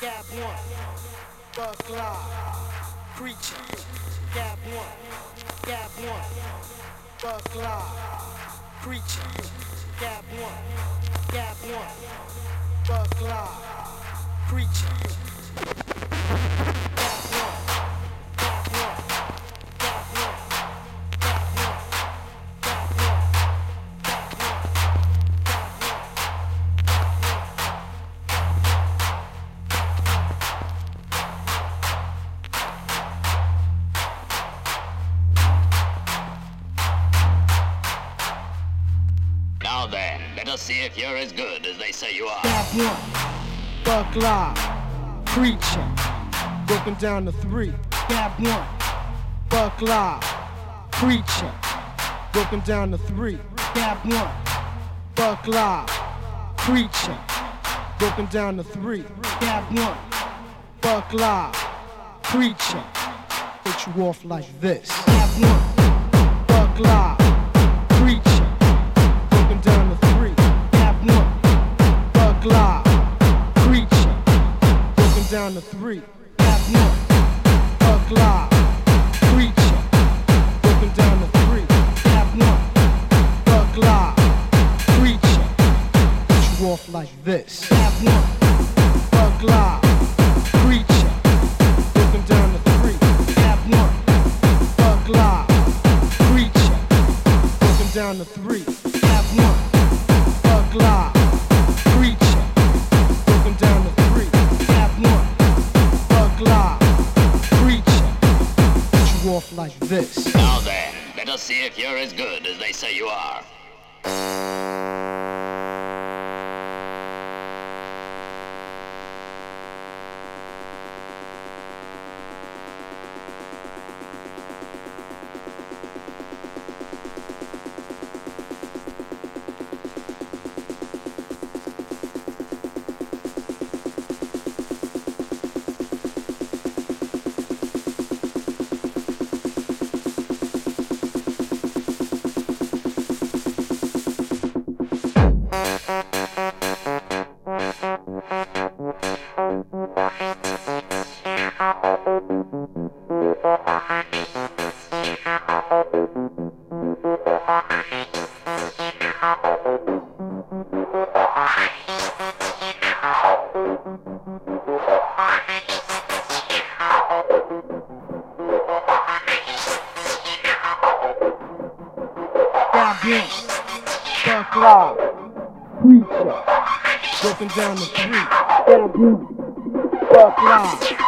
Gab one, Buck Live, Preacher, Gab one, Gab one, Buck Live, Preacher, Gab one, Gab one, Buck Live, Preacher. if you're as good as they say you are. Step one, fuck live, preacher, broken down to three. Step one, fuck live, preacher, broken down to three. Step one, fuck live, preacher, broken down to three. Step one, fuck live, preacher, hit you off like this. Step one, fuck live. three. Wow.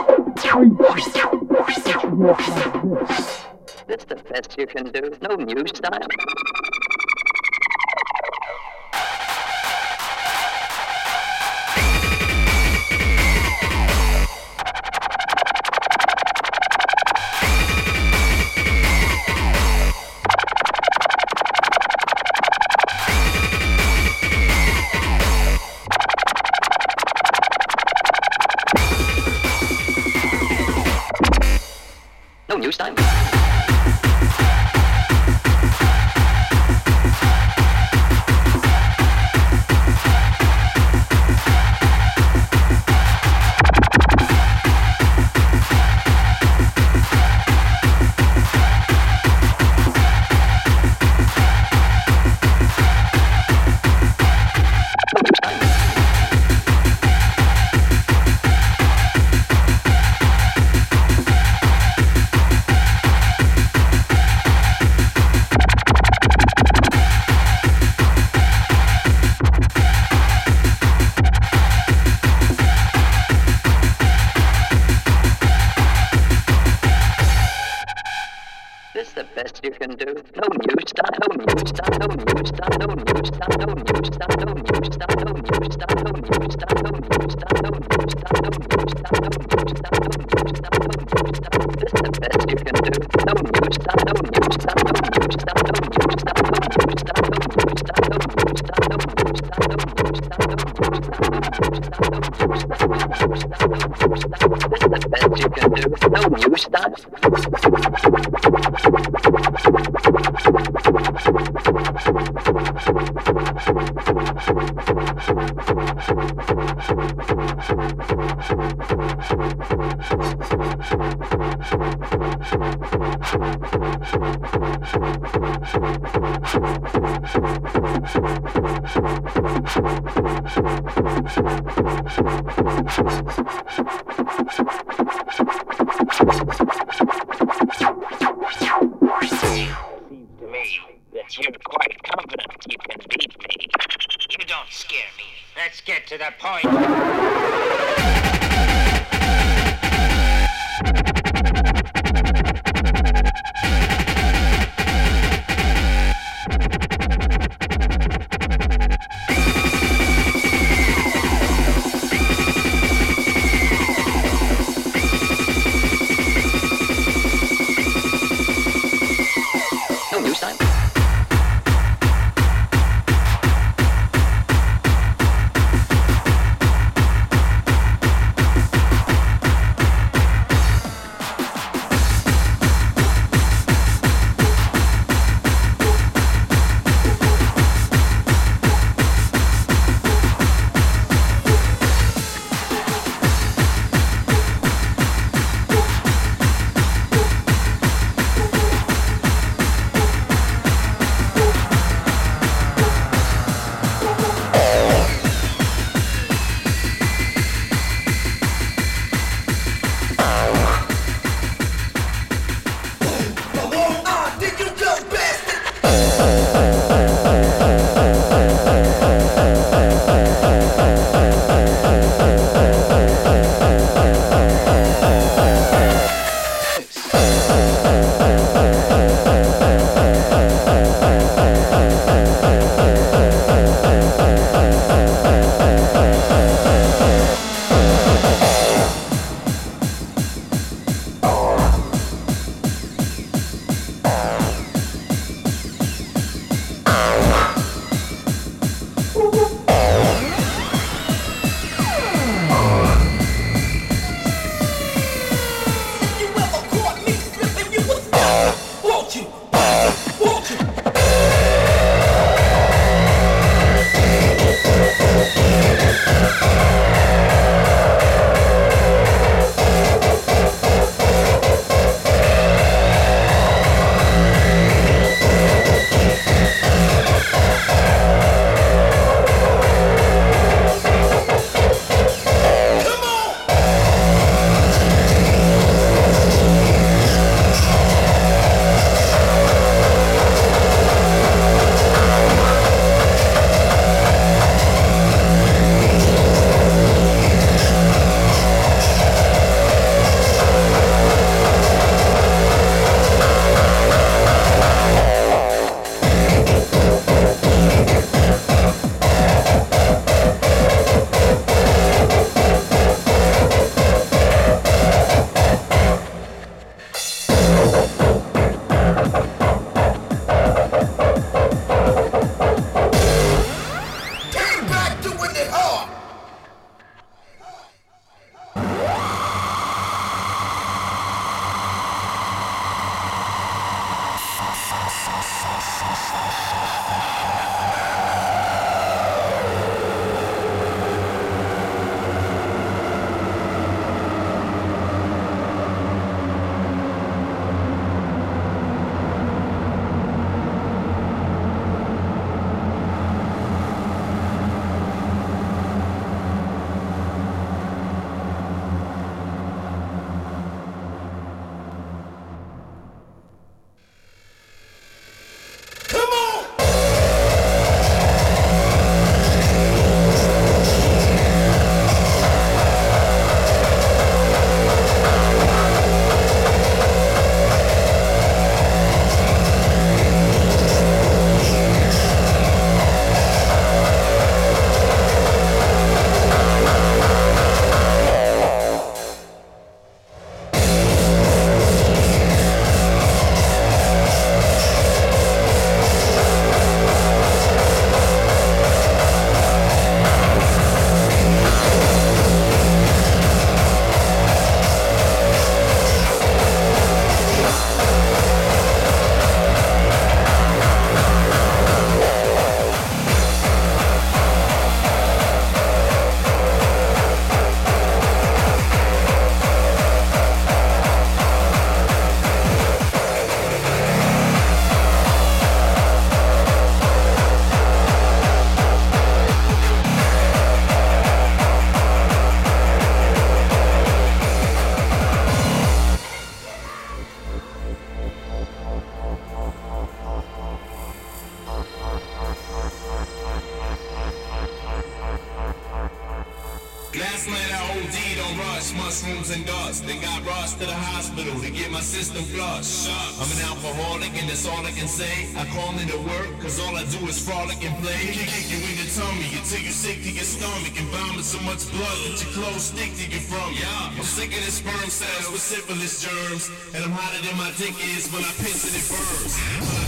Last night I OD'd on rush, mushrooms and dust. Then got rushed to the hospital to get my system flushed. I'm an alcoholic and that's all I can say. I call into work cause all I do is frolic and play. Kick you in your tummy until you sick to your stomach and vomit so much blood that your clothes stick to you from. Yeah, I'm sick of the sperm cells with syphilis germs. And I'm hotter than my dick is when I piss and it burns.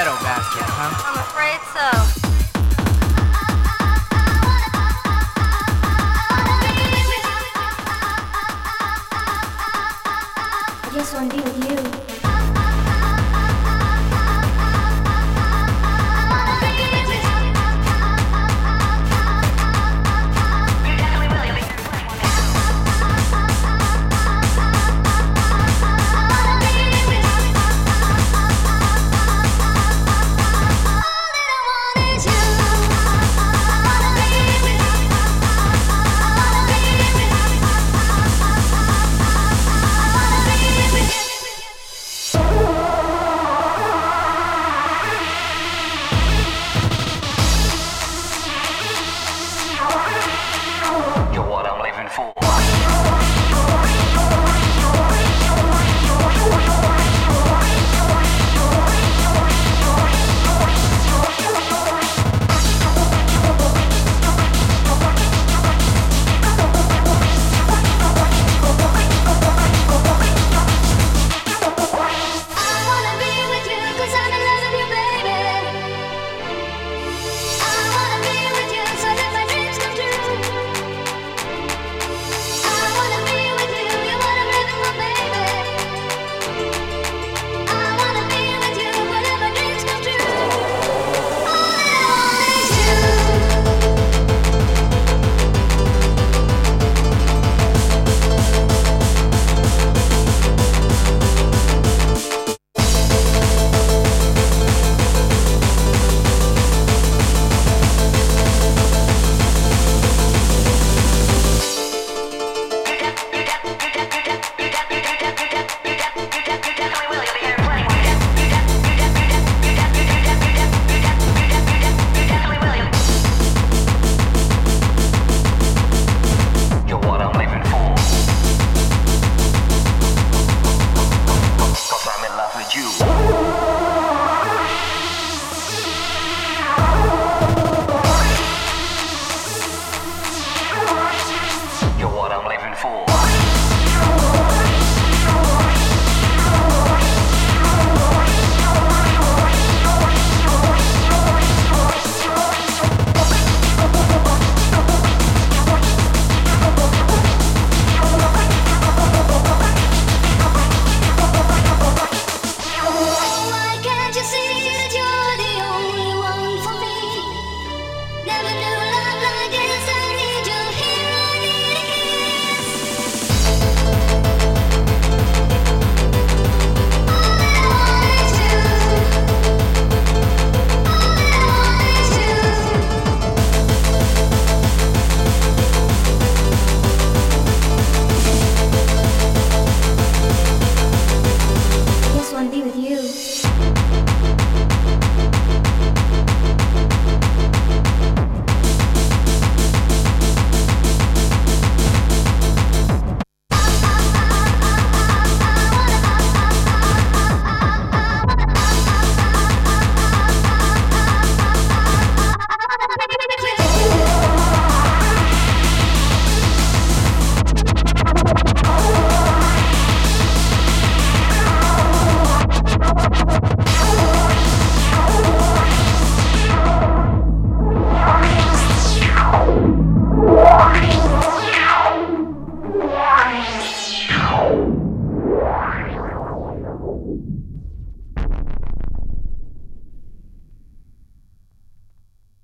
Ghetto bastard, huh? I'm afraid so. I just wanna be with you.